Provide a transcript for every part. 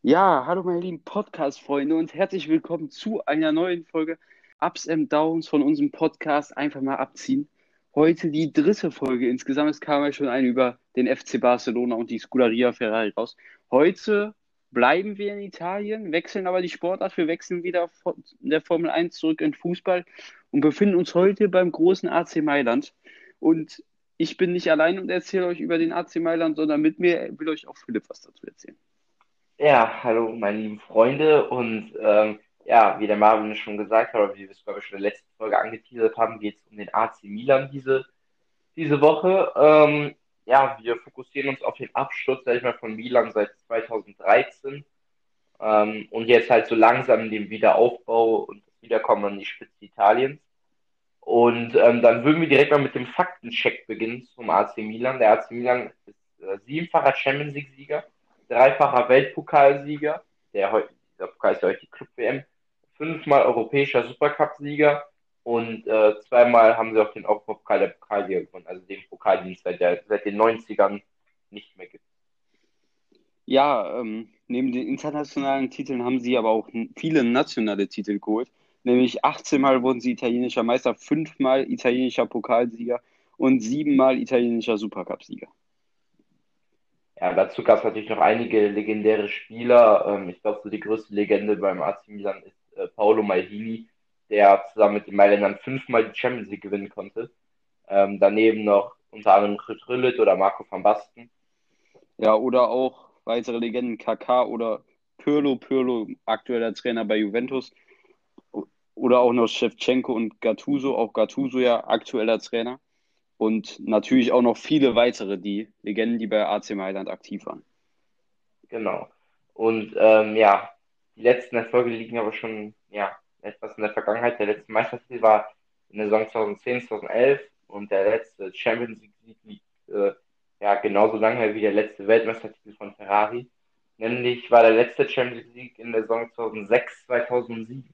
Ja, hallo meine lieben Podcast-Freunde und herzlich willkommen zu einer neuen Folge Ups and Downs von unserem Podcast Einfach mal abziehen. Heute die dritte Folge. Insgesamt es kam ja schon eine über den FC Barcelona und die Scuderia Ferrari raus. Heute bleiben wir in Italien, wechseln aber die Sportart. Wir wechseln wieder von der Formel 1 zurück in Fußball und befinden uns heute beim großen AC Mailand. Und ich bin nicht allein und erzähle euch über den AC Mailand, sondern mit mir will euch auch Philipp was dazu erzählen. Ja, hallo meine lieben Freunde und ähm, ja, wie der Marvin schon gesagt hat, oder wie wir es glaube ich schon in der letzten Folge angeteasert haben, geht es um den AC Milan diese, diese Woche. Ähm, ja, wir fokussieren uns auf den Absturz, sag ich mal, von Milan seit 2013 ähm, und jetzt halt so langsam den Wiederaufbau und das Wiederkommen an die Spitze Italiens. Und ähm, dann würden wir direkt mal mit dem Faktencheck beginnen zum AC Milan. Der AC Milan ist äh, siebenfacher Champions League-Sieger dreifacher Weltpokalsieger, der heute, dieser Pokal ist ja heute die Club WM, fünfmal europäischer Supercup-Sieger und äh, zweimal haben sie auch den Europapokal der Pokalsieger gewonnen, also den Pokal, den es seit, der, seit den 90ern nicht mehr gibt. Ja, ähm, neben den internationalen Titeln haben sie aber auch viele nationale Titel geholt. Nämlich 18 Mal wurden sie italienischer Meister, 5 Mal italienischer Pokalsieger und 7 Mal italienischer Supercup-Sieger. Ja, dazu gab es natürlich noch einige legendäre Spieler. Ähm, ich glaube, so die größte Legende beim AC Milan ist äh, Paolo Maldini, der zusammen mit den Mailändern fünfmal die Champions League gewinnen konnte. Ähm, daneben noch unter anderem Rüllit oder Marco van Basten. Ja, oder auch weitere Legenden, KK oder Pirlo, Pirlo, aktueller Trainer bei Juventus. Oder auch noch Shevchenko und Gattuso, auch Gattuso ja aktueller Trainer und natürlich auch noch viele weitere, die Legenden, die bei AC Mailand aktiv waren. Genau. Und ähm, ja, die letzten Erfolge liegen aber schon ja, etwas in der Vergangenheit. Der letzte Meistertitel war in der Saison 2010, 2011 und der letzte Champions League liegt äh, ja genauso lange wie der letzte Weltmeistertitel von Ferrari. Nämlich war der letzte Champions League in der Saison 2006, 2007.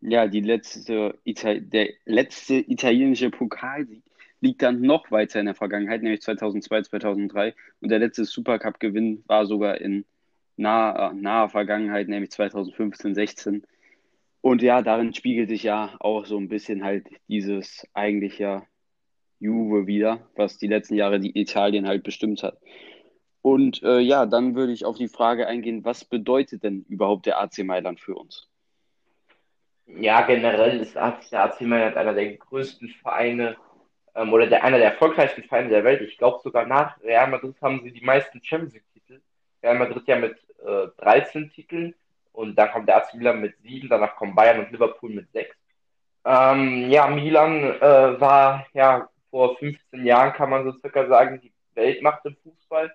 Ja, die letzte, der letzte italienische Pokalsieg liegt dann noch weiter in der Vergangenheit, nämlich 2002, 2003. Und der letzte Supercup-Gewinn war sogar in naher, naher Vergangenheit, nämlich 2015, 16. Und ja, darin spiegelt sich ja auch so ein bisschen halt dieses eigentlich ja Juve wieder, was die letzten Jahre die Italien halt bestimmt hat. Und äh, ja, dann würde ich auf die Frage eingehen, was bedeutet denn überhaupt der AC Mailand für uns? Ja, generell ist der AC Mailand einer der größten Vereine ähm, oder der, einer der erfolgreichsten Vereine der Welt. Ich glaube sogar nach Real Madrid haben sie die meisten Champions League-Titel. Real Madrid ja mit äh, 13 Titeln und dann kommt der AC Milan mit 7, danach kommen Bayern und Liverpool mit 6. Ähm, ja, Milan äh, war ja vor 15 Jahren, kann man so circa sagen, die Weltmacht im Fußball.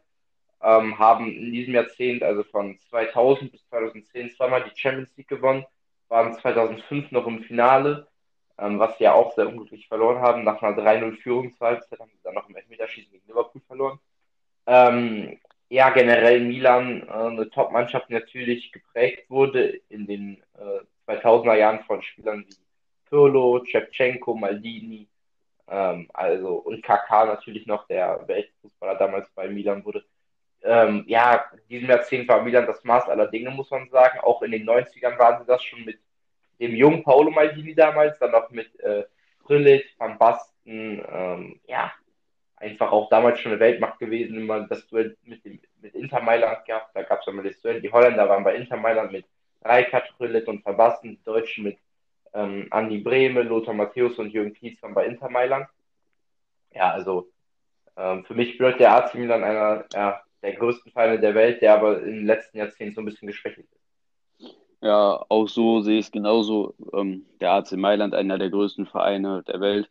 Ähm, haben in diesem Jahrzehnt, also von 2000 bis 2010, zweimal die Champions League gewonnen, waren 2005 noch im Finale ähm, was sie ja auch sehr unglücklich verloren haben. Nach einer 3-0-Führung zur Halbzeit haben sie dann noch im Elfmeterschießen gegen Liverpool verloren. Ähm, ja, generell Milan, äh, eine Top-Mannschaft, natürlich geprägt wurde in den äh, 2000er Jahren von Spielern wie Pirlo, Shevchenko, Maldini, ähm, also und Kaká natürlich noch, der Weltfußballer damals bei Milan wurde. Ähm, ja, in diesem Jahrzehnt war Milan das Maß aller Dinge, muss man sagen. Auch in den 90ern waren sie das schon mit dem jungen Paolo Maldini damals, dann noch mit äh, Frillit, Van Basten, ähm, ja, einfach auch damals schon eine Weltmacht gewesen, immer das Duell mit, dem, mit Inter Mailand gehabt, da gab es immer das Duell, die Holländer waren bei Inter Mailand mit Reikert, Frillit und Van Basten, die Deutschen mit ähm, Andi Brehme, Lothar Matthäus und Jürgen Kietz waren bei Inter Mailand. Ja, also ähm, für mich bedeutet der AC Milan einer ja, der größten Vereine der Welt, der aber in den letzten Jahrzehnten so ein bisschen geschwächt ist. Ja, auch so sehe ich es genauso. Ähm, der AC Mailand, einer der größten Vereine der Welt.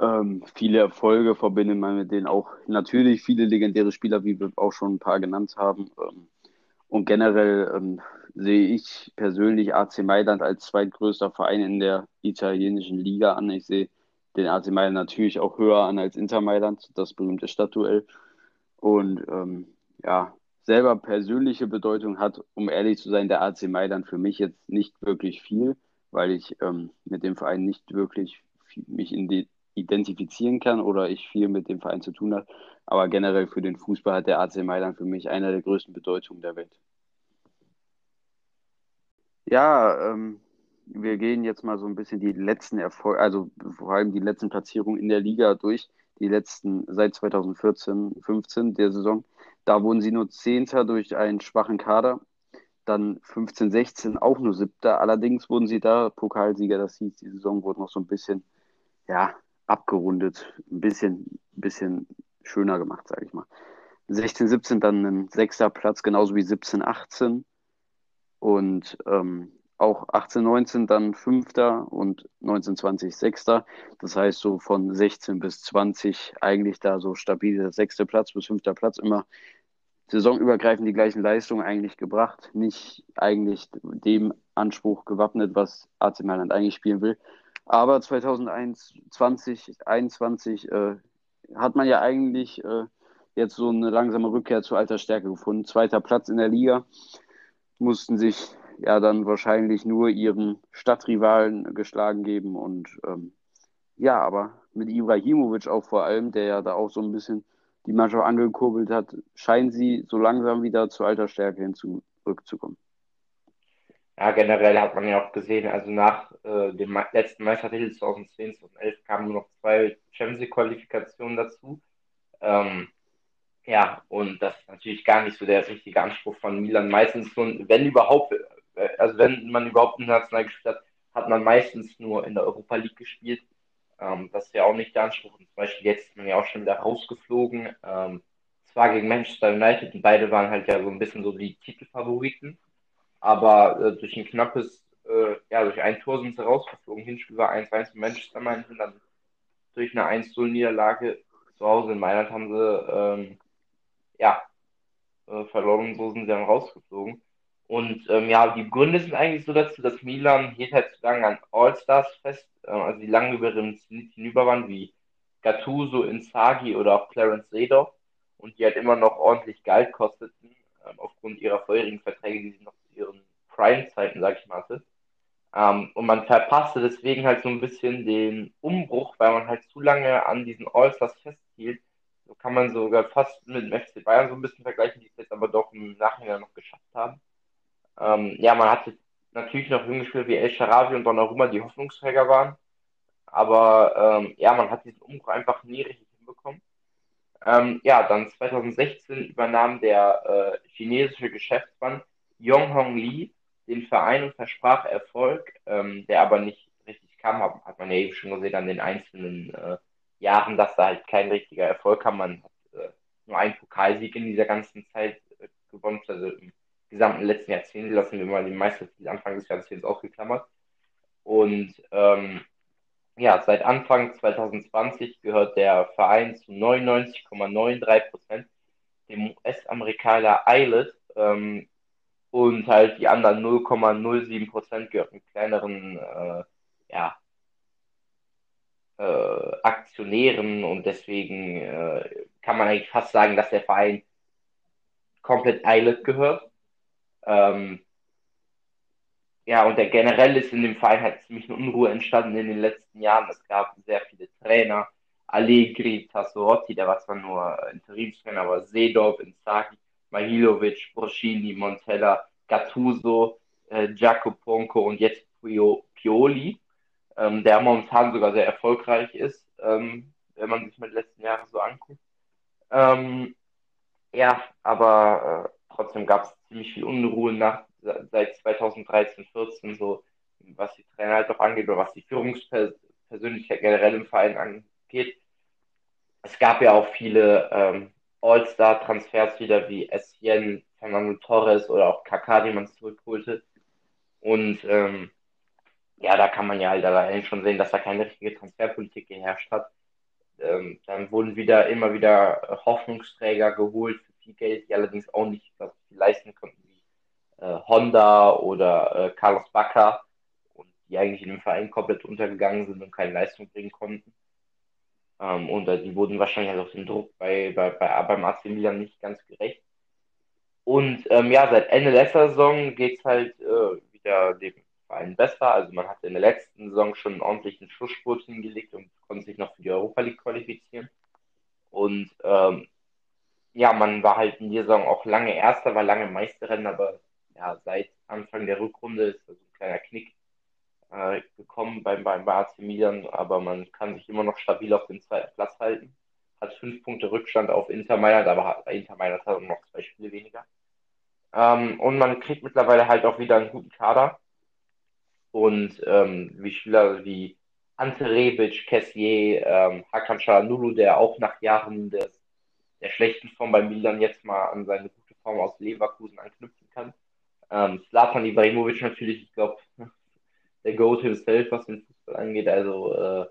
Ähm, viele Erfolge verbindet man mit denen auch natürlich viele legendäre Spieler, wie wir auch schon ein paar genannt haben. Ähm, und generell ähm, sehe ich persönlich AC Mailand als zweitgrößter Verein in der italienischen Liga an. Ich sehe den AC Mailand natürlich auch höher an als Inter Mailand, das berühmte Stadtduell. Und ähm, ja, selber persönliche Bedeutung hat, um ehrlich zu sein, der AC Mailand für mich jetzt nicht wirklich viel, weil ich ähm, mit dem Verein nicht wirklich mich identifizieren kann oder ich viel mit dem Verein zu tun habe. Aber generell für den Fußball hat der AC Mailand für mich eine der größten Bedeutungen der Welt. Ja, ähm, wir gehen jetzt mal so ein bisschen die letzten Erfolge, also vor allem die letzten Platzierungen in der Liga durch, die letzten seit 2014, 15 der Saison. Da wurden sie nur Zehnter durch einen schwachen Kader. Dann 15, 16 auch nur Siebter. Allerdings wurden sie da Pokalsieger. Das hieß, die Saison wurde noch so ein bisschen, ja, abgerundet. Ein bisschen, bisschen schöner gemacht, sage ich mal. 16, 17 dann ein sechster Platz, genauso wie 17, 18. Und ähm, auch 18, 19 dann Fünfter und 19, 20 Sechster. Das heißt so von 16 bis 20 eigentlich da so stabil sechster Platz bis fünfter Platz immer saisonübergreifend die gleichen Leistungen eigentlich gebracht. Nicht eigentlich dem Anspruch gewappnet, was AC Mailand eigentlich spielen will. Aber 2021, 2021 äh, hat man ja eigentlich äh, jetzt so eine langsame Rückkehr zur alter Stärke gefunden. Zweiter Platz in der Liga mussten sich ja dann wahrscheinlich nur ihren Stadtrivalen geschlagen geben und ähm, ja, aber mit Ibrahimovic auch vor allem, der ja da auch so ein bisschen die Mannschaft angekurbelt hat, scheinen sie so langsam wieder zur alter Stärke hin zurückzukommen. Ja, generell hat man ja auch gesehen, also nach äh, dem letzten Meistertitel 2010, 2011 kamen nur noch zwei Champions League-Qualifikationen dazu. Ähm, ja, und das ist natürlich gar nicht so der richtige Anspruch von Milan. Meistens, so, wenn überhaupt, äh, also wenn man überhaupt international gespielt hat, hat man meistens nur in der Europa League gespielt. Ähm, das ist ja auch nicht der Anspruch. Und zum Beispiel jetzt ist man ja auch schon wieder rausgeflogen. Ähm, zwar gegen Manchester United, die beide waren halt ja so ein bisschen so die Titelfavoriten, aber äh, durch ein knappes, äh, ja, durch ein Tor sind sie rausgeflogen. Hinspiel war 1-1 in Manchester United, dann durch eine 1-0-Niederlage zu Hause in Mailand haben sie, ähm, ja, äh, verloren, so sind sie dann rausgeflogen. Und ähm, ja, die Gründe sind eigentlich so dazu, dass Milan hielt halt zu lange an All-Stars fest, äh, also die lange über den hinüber waren, wie Gattuso, Inzaghi oder auch Clarence Seedorf und die halt immer noch ordentlich Geld kosteten, äh, aufgrund ihrer vorherigen Verträge, die sie noch ihren Prime-Zeiten, sag ich mal, hatte. Ähm, und man verpasste deswegen halt so ein bisschen den Umbruch, weil man halt zu lange an diesen All-Stars festhielt. So kann man sogar fast mit dem FC Bayern so ein bisschen vergleichen, die es jetzt aber doch im Nachhinein noch geschafft haben. Ähm, ja, man hatte natürlich noch junge Spieler wie El Sharawi und Donnarumma, die Hoffnungsträger waren. Aber ähm, ja, man hat diesen Umbruch einfach nie richtig hinbekommen. Ähm, ja, dann 2016 übernahm der äh, chinesische Geschäftsmann Yong Hong Lee den Verein und versprach Erfolg, ähm, der aber nicht richtig kam, hat, hat man ja eben schon gesehen an den einzelnen äh, Jahren, dass da halt kein richtiger Erfolg kam. Man hat äh, nur einen Pokalsieg in dieser ganzen Zeit äh, gewonnen, also im gesamten letzten Jahrzehnt, lassen wir mal den Meistertitel Anfang des Jahrzehnts ausgeklammert. Und ähm, ja, seit Anfang 2020 gehört der Verein zu 99,93 Prozent dem US-Amerikaner Islet ähm, und halt die anderen 0,07 Prozent gehören kleineren äh, ja, äh, Aktionären und deswegen äh, kann man eigentlich fast sagen, dass der Verein komplett Islet gehört. Ähm, ja, und der generell ist in dem Verein halt ziemlich eine Unruhe entstanden in den letzten Jahren. Es gab sehr viele Trainer. Allegri, Tassorotti, der war zwar nur Interimstrainer, aber Sedov, Inzaghi, Mahilovic, Broschini, Montella, Gattuso, äh, Jacoponco und jetzt Pioli, ähm, der momentan sogar sehr erfolgreich ist, ähm, wenn man sich mal die letzten Jahre so anguckt. Ähm, ja, aber äh, trotzdem gab es ziemlich viel Unruhe nach, seit 2013, 14, so was die Trainer halt auch angeht oder was die Führungspersönlichkeit generell im Verein angeht. Es gab ja auch viele ähm, All-Star-Transfers wieder wie Essien, Fernando Torres oder auch Kaká, die man zurückholte. Und ähm, ja, da kann man ja halt allein schon sehen, dass da keine richtige Transferpolitik geherrscht hat. Ähm, dann wurden wieder immer wieder Hoffnungsträger geholt für viel Geld, die allerdings auch nicht was leisten konnten, wie äh, Honda oder äh, Carlos Bacca und die eigentlich in dem Verein komplett untergegangen sind und keine Leistung bringen konnten. Ähm, und äh, die wurden wahrscheinlich halt auch dem Druck bei, bei, bei, beim AC Milan nicht ganz gerecht. Und ähm, ja, seit Ende letzter Saison geht es halt äh, wieder dem Vereinen besser. Also man hatte in der letzten Saison schon einen ordentlichen Schlussspurt hingelegt und konnte sich noch für die Europa League qualifizieren. Und ähm, ja, man war halt in dieser Saison auch lange Erster, war lange Meisterin, aber ja, seit Anfang der Rückrunde ist also ein kleiner Knick äh, gekommen beim, beim AC Milan, aber man kann sich immer noch stabil auf dem zweiten Platz halten. Hat fünf Punkte Rückstand auf Inter Mailand, aber hat, Inter Mailand hat noch zwei Spiele weniger. Ähm, und man kriegt mittlerweile halt auch wieder einen guten Kader. Und ähm, wie Spieler wie Ante Rebic, Kessier, ähm, Hakan Çalhanoğlu, der auch nach Jahren des, der schlechten Form bei Milan jetzt mal an seine gute Form aus Leverkusen anknüpfen kann. Ähm, Slatan Ibrahimovic natürlich, ich glaube, der Goat himself, was den Fußball angeht. Also, äh,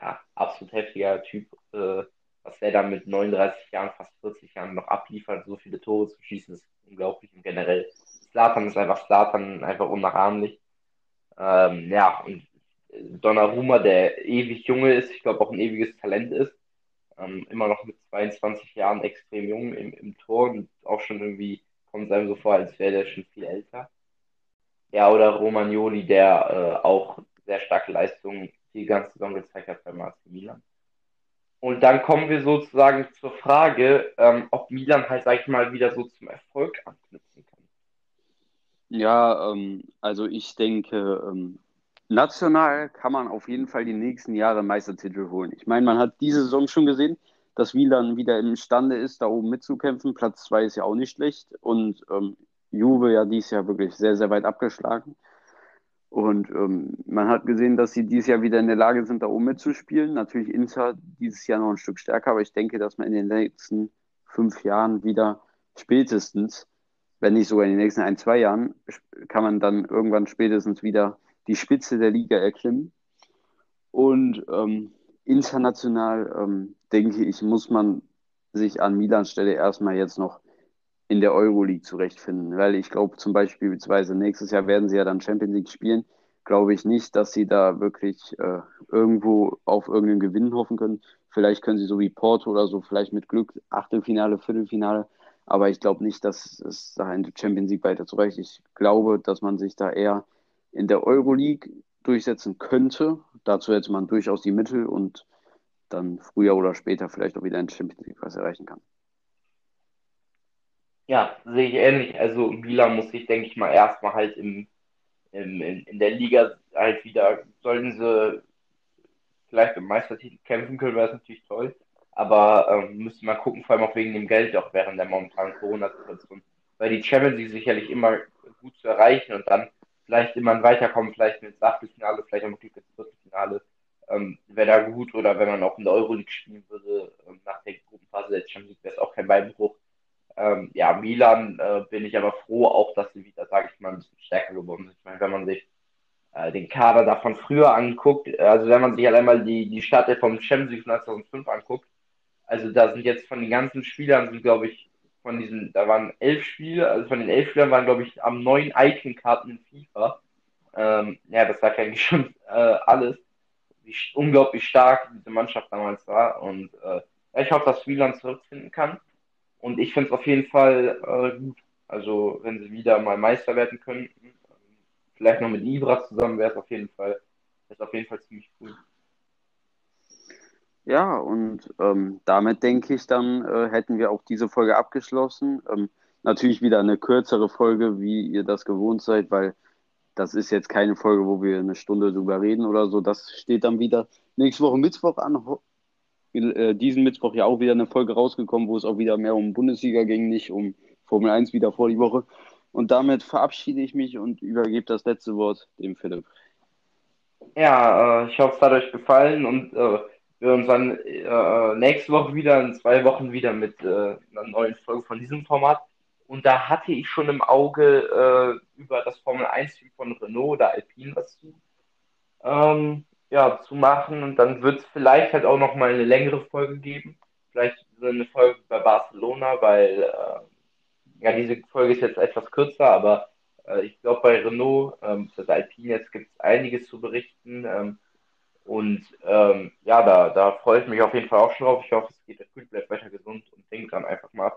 ja, absolut heftiger Typ, äh, was der da mit 39 Jahren, fast 40 Jahren noch abliefert, so viele Tore zu schießen, ist unglaublich. Und generell, Slatan ist einfach Slatan, einfach unnachahmlich. Ähm, ja, und Donnarumma, der ewig junge ist, ich glaube auch ein ewiges Talent ist, ähm, immer noch mit 22 Jahren extrem jung im, im Tor und auch schon irgendwie kommt es einem so vor, als wäre der schon viel älter. Ja, oder Romagnoli, der äh, auch sehr starke Leistungen die ganze Saison gezeigt hat beim AC Milan. Und dann kommen wir sozusagen zur Frage, ähm, ob Milan halt, sag ich mal, wieder so zum Erfolg anknüpfen kann. Ja, ähm, also ich denke, ähm, national kann man auf jeden Fall die nächsten Jahre Meistertitel holen. Ich meine, man hat diese Saison schon gesehen, dass Milan wieder imstande ist, da oben mitzukämpfen. Platz 2 ist ja auch nicht schlecht. Und ähm, Juve ja dieses Jahr wirklich sehr, sehr weit abgeschlagen. Und ähm, man hat gesehen, dass sie dieses Jahr wieder in der Lage sind, da oben mitzuspielen. Natürlich Inter dieses Jahr noch ein Stück stärker, aber ich denke, dass man in den nächsten fünf Jahren wieder spätestens, wenn nicht sogar in den nächsten ein, zwei Jahren, kann man dann irgendwann spätestens wieder die Spitze der Liga erklimmen. Und ähm, international, ähm, denke ich, muss man sich an Milans Stelle erstmal jetzt noch in der Euroleague zurechtfinden. Weil ich glaube zum Beispiel, nächstes Jahr werden sie ja dann Champions League spielen. Glaube ich nicht, dass sie da wirklich äh, irgendwo auf irgendeinen Gewinn hoffen können. Vielleicht können sie so wie Porto oder so, vielleicht mit Glück Achtelfinale, Viertelfinale. Aber ich glaube nicht, dass es da in der Champions League weiter zurecht. Ich glaube, dass man sich da eher in der Euroleague durchsetzen könnte. Dazu hätte man durchaus die Mittel und dann früher oder später vielleicht auch wieder in der Champions League was erreichen kann. Ja, sehe ich ähnlich. Also Milan muss sich, denke ich mal, erstmal halt im, im, in, in der Liga halt wieder, sollten sie vielleicht im Meistertitel kämpfen können, wäre es natürlich toll. Aber ähm, müsste mal gucken, vor allem auch wegen dem Geld, auch während der momentanen Corona-Situation. Weil die Champions League sicherlich immer gut zu erreichen und dann vielleicht immer weiterkommen, vielleicht ins Achtelfinale, vielleicht auch wirklich ins Viertelfinale, ähm, wäre da gut. Oder wenn man auch in der Euroleague spielen würde, ähm, nach der Gruppenphase der Champions League, wäre es auch kein Beinbruch. Ähm, ja, Milan äh, bin ich aber froh, auch dass sie wieder, sage ich mal, ein bisschen stärker geworden sind. Ich meine, wenn man sich äh, den Kader da von früher anguckt, also wenn man sich allein mal die, die Stadt vom Champions League 2005 anguckt, also da sind jetzt von den ganzen Spielern, sind glaube ich, von diesen, da waren elf Spiele, also von den elf Spielern waren glaube ich am neun Icon-Karten in FIFA. Ähm, ja, das sagt eigentlich schon äh, alles, wie unglaublich stark diese Mannschaft damals war und äh, ich hoffe, dass Milan zurückfinden kann. Und ich finde es auf jeden Fall äh, gut. Also, wenn sie wieder mal Meister werden könnten, vielleicht noch mit Ibra zusammen, wäre es auf jeden Fall, ist auf jeden Fall ziemlich cool. Ja, und ähm, damit denke ich, dann äh, hätten wir auch diese Folge abgeschlossen. Ähm, natürlich wieder eine kürzere Folge, wie ihr das gewohnt seid, weil das ist jetzt keine Folge, wo wir eine Stunde drüber reden oder so. Das steht dann wieder nächste Woche Mittwoch an äh, diesen Mittwoch ja auch wieder eine Folge rausgekommen, wo es auch wieder mehr um Bundesliga ging, nicht um Formel 1 wieder vor die Woche. Und damit verabschiede ich mich und übergebe das letzte Wort dem Philipp. Ja, äh, ich hoffe, es hat euch gefallen und äh, wir uns dann nächste Woche wieder, in zwei Wochen wieder mit einer neuen Folge von diesem Format. Und da hatte ich schon im Auge über das Formel 1-Team von Renault oder Alpine was zu. Ähm, ja, zu machen und dann wird es vielleicht halt auch noch mal eine längere Folge geben. Vielleicht eine Folge bei Barcelona, weil äh, ja, diese Folge ist jetzt etwas kürzer, aber äh, ich glaube bei Renault, ähm, das Alpine, jetzt gibt es einiges zu berichten. Ähm, und ähm, ja, da, da freue ich mich auf jeden Fall auch schon drauf. Ich hoffe, es geht gut, bleibt weiter gesund und denkt dran, einfach mal